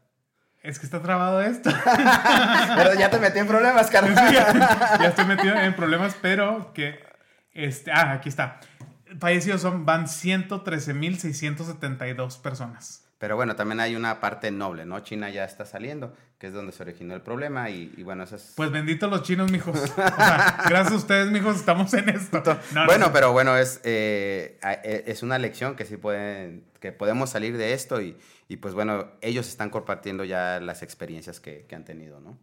es que está trabado esto. [LAUGHS] Pero ya te metí en problemas, [LAUGHS] Sí, carnal. ya, ya estoy metido en problemas, pero que. Este, ah, aquí está. Fallecidos son, van 113.672 personas. Pero bueno, también hay una parte noble, ¿no? China ya está saliendo, que es donde se originó el problema y, y bueno, eso es... Pues benditos los chinos, mijos. [LAUGHS] O sea, gracias a ustedes, mijos, estamos en esto. No, no, bueno, no. pero bueno, es, eh, e- es una lección que sí pueden, que podemos salir de esto y, y pues bueno, ellos están compartiendo ya las experiencias que, que han tenido, ¿no?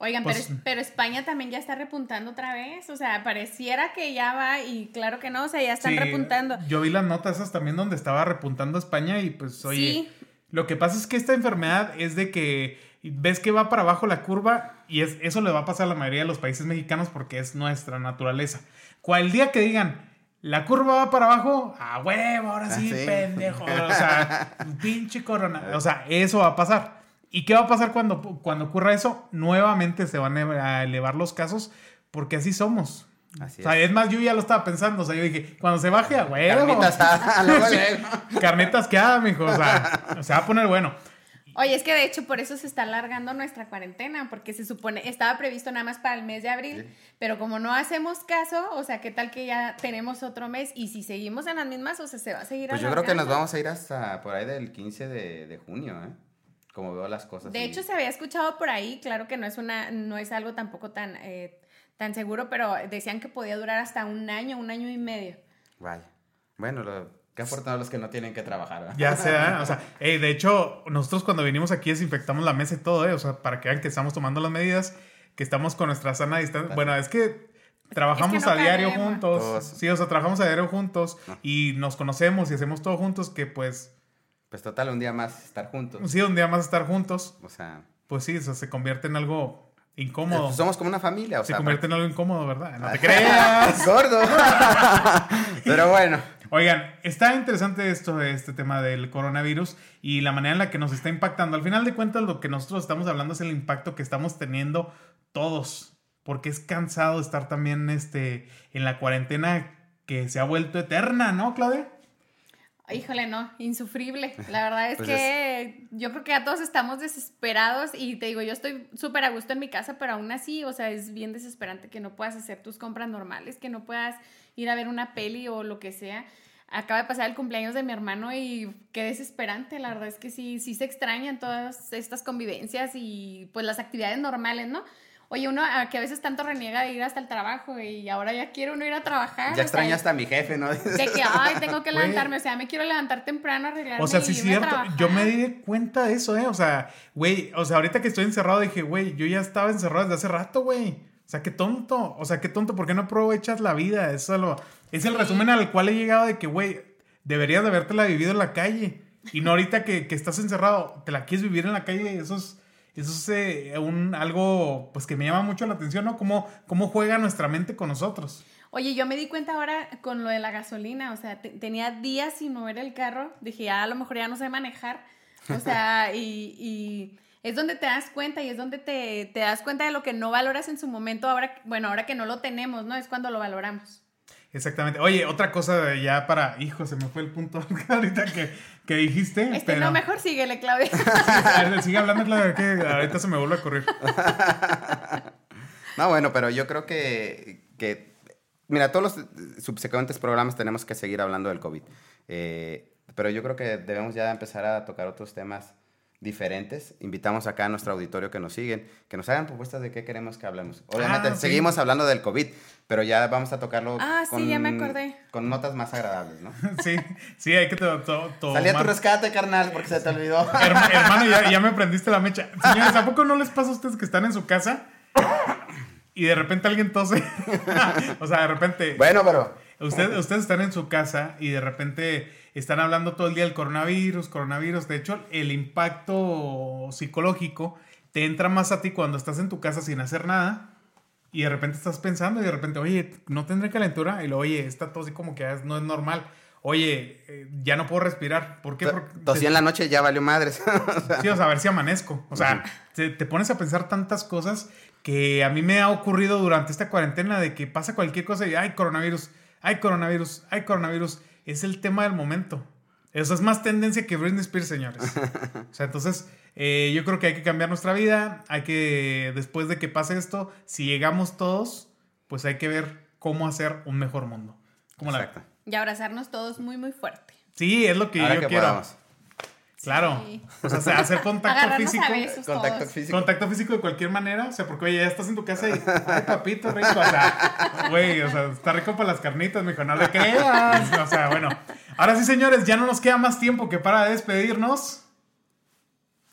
Oigan, Pues- pero, pero España también ya está repuntando otra vez. O sea, pareciera que ya va y claro que no, o sea, ya están Sí, repuntando. Yo vi las notas esas también donde estaba repuntando España y pues oye, Sí. lo que pasa es que esta enfermedad es de que ves que va para abajo la curva y es, eso le va a pasar a la mayoría de los países mexicanos porque es nuestra naturaleza. Cual día que digan, la curva va para abajo, a huevo, ahora sí, Ah, sí. pendejo. O sea, [LAUGHS] pinche corona. O sea, eso va a pasar. ¿Y qué va a pasar cuando, cuando ocurra eso? Nuevamente se van a elevar los casos porque así somos. Así O sea, es más, yo ya lo estaba pensando. O sea, yo dije, cuando se baje a huevo. Carnitas, [LAUGHS] luego. [LAUGHS] Carnitas que ah, mijo. O sea, se va a poner bueno. Oye, es que de hecho por eso se está alargando nuestra cuarentena, porque se supone, estaba previsto nada más para el mes de abril, Sí. pero como no hacemos caso, o sea, ¿qué tal que ya tenemos otro mes? Y si seguimos en las mismas, o sea, se va a seguir Pues yo creo que nos vamos a ir hasta por ahí del 15 de, de junio, ¿eh? Como veo las cosas. De y- hecho, se había escuchado por ahí, claro que no es una, no es algo tampoco tan, eh, tan seguro, pero decían que podía durar hasta un año, un año y medio. Vaya. Bueno, lo- qué afortunados los que no tienen que trabajar, ¿verdad? Ya sea, o sea, ey, de hecho, nosotros cuando venimos aquí desinfectamos la mesa y todo, ¿eh? O sea, para que vean que estamos tomando las medidas, que estamos con nuestra sana distancia. Bueno, es que trabajamos Es que no a diario juntos. Todos. Sí, o sea, trabajamos a diario juntos No. y nos conocemos y hacemos todo juntos, que pues, Pues total, un día más estar juntos. sí, un día más estar juntos, O sea, pues sí, o sea, se convierte en algo incómodo. pues somos como una familia, o se sea. convierte en algo incómodo, ¿verdad? No te Ah. creas. [LAUGHS] Gordo. [LAUGHS] Pero bueno. Oigan, está interesante esto de este tema del coronavirus y la manera en la que nos está impactando. Al final de cuentas, lo que nosotros estamos hablando es el impacto que estamos teniendo todos, porque es cansado estar también este, en la cuarentena que se ha vuelto eterna, ¿no, Claudia? Híjole, no, insufrible. La verdad es Pues que yo creo que ya todos estamos desesperados y te digo, yo estoy súper a gusto en mi casa, pero aún así, o sea, es bien desesperante que no puedas hacer tus compras normales, que no puedas ir a ver una peli o lo que sea. Acaba de pasar el cumpleaños de mi hermano y qué desesperante, la verdad es que sí, sí se extrañan todas estas convivencias y pues las actividades normales, ¿no? Oye, uno a- que a veces tanto reniega de ir hasta el trabajo y ahora ya quiere uno ir a trabajar. Ya sea, extraño hasta a mi jefe, ¿no? de que, ay, tengo que Güey. levantarme, o sea, me quiero levantar temprano, arreglarme O sea, sí es cierto. Yo me di cuenta de eso, ¿eh? O sea, güey, o sea, ahorita que estoy encerrado dije, güey, yo ya estaba encerrado desde hace rato, güey. O sea, qué tonto. O sea, qué tonto. ¿Por qué no aprovechas la vida? Eso es, lo- es el Sí. resumen al cual he llegado de que, güey, deberías de habértela vivido en la calle. Y no ahorita que, que estás encerrado, te la quieres vivir en la calle. Eso es, eso es eh, un, algo pues que me llama mucho la atención, ¿no? Cómo, cómo juega nuestra mente con nosotros. Oye, yo me di cuenta ahora con lo de la gasolina, o sea, te- tenía días sin mover el carro, dije, a lo mejor ya no sé manejar, o sea, [LAUGHS] y, y es donde te das cuenta y es donde te, te das cuenta de lo que no valoras en su momento, ahora, bueno, ahora que no lo tenemos, ¿no? Es cuando lo valoramos. Exactamente. Oye, otra cosa de ya para. Hijo, se me fue el punto [LAUGHS] ahorita que, que dijiste. Este, pero... no, mejor síguele, Claudia. [LAUGHS] Sigue hablando, Claudia, que ahorita se me vuelve a ocurrir. [LAUGHS] No, bueno, pero yo creo que, que mira, todos los subsecuentes programas tenemos que seguir hablando del COVID. Eh, pero yo creo que debemos ya empezar a tocar otros temas diferentes. Invitamos acá a nuestro auditorio que nos siguen, que nos hagan propuestas de qué queremos que hablemos. Obviamente, Ah, sí. seguimos hablando del COVID, pero ya vamos a tocarlo Ah, sí, ya me acordé. con notas más agradables, ¿no? [LAUGHS] Sí, sí, hay que to- to- tomar. Salí a tu rescate, carnal, porque se te olvidó. [LAUGHS] Herma- [LAUGHS] hermano, ya, ya me prendiste la mecha. Señores, ¿a poco no les pasa a ustedes que están en su casa y de repente alguien tose? o sea, de repente. bueno, pero Usted- ustedes están en su casa y de repente están hablando todo el día del coronavirus, coronavirus. De hecho, el impacto psicológico te entra más a ti cuando estás en tu casa sin hacer nada y de repente estás pensando y de repente, oye, no tendré calentura. Y lo, oye, está todo así como que es- no es normal. Oye, eh, ya no puedo respirar. ¿Por qué? Porque tosí en la noche ya valió madres. [LAUGHS] Sí, o sea, a ver si amanezco. O sea, te, te pones a pensar tantas cosas que a mí me ha ocurrido durante esta cuarentena de que pasa cualquier cosa y hay coronavirus, hay coronavirus, hay coronavirus. Es el tema del momento. Eso es más tendencia que Britney Spears, señores. O sea, entonces eh, yo creo que hay que cambiar nuestra vida. Hay que, después de que pase esto, si llegamos todos, pues hay que ver cómo hacer un mejor mundo. ¿Cómo la Exacto. Y abrazarnos todos muy, muy fuerte. Sí, es lo que Ahora yo que quiero. podamos. Claro. Sí. O sea, hacer contacto Agarrarnos físico. besos Contacto todos. físico. Contacto físico de cualquier manera, o sea, porque oye, ya estás en tu casa y, ay, papito rico, o sea, güey, o sea, está rico para las carnitas, mijo, no le creas, o sea, bueno. Ahora sí, señores, ya no nos queda más tiempo que para despedirnos.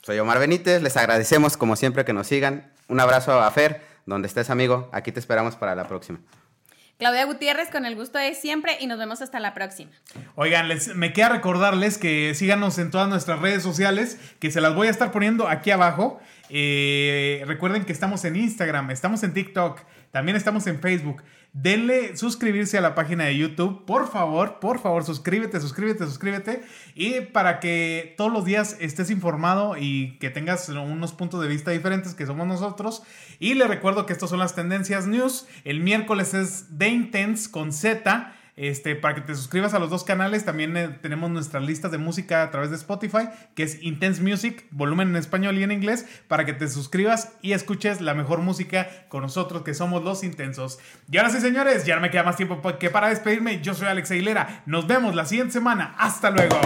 Soy Omar Benítez, les agradecemos como siempre que nos sigan. Un abrazo a Fer, donde estés amigo, aquí te esperamos para la próxima. Claudia Gutiérrez, con el gusto de siempre y nos vemos hasta la próxima. Oigan, les, me queda recordarles que síganos en todas nuestras redes sociales, que se las voy a estar poniendo aquí abajo. Eh, recuerden que estamos en Instagram, estamos en TikTok, También estamos en Facebook. Denle suscribirse a la página de YouTube. Por favor, por favor, suscríbete, suscríbete, suscríbete. Y para que todos los días estés informado y que tengas unos puntos de vista diferentes que somos nosotros. Y le recuerdo que estos son las tendencias news. El miércoles es The Intense con Z. Este, para que te suscribas a los dos canales, también eh, tenemos nuestras listas de música a través de Spotify, que es Intense Music, volumen en español y en inglés, para que te suscribas y escuches la mejor música con nosotros, que somos los intensos. Y ahora sí, señores, ya no me queda más tiempo que para despedirme. Yo soy Alex Aguilera. Nos vemos la siguiente semana. Hasta luego.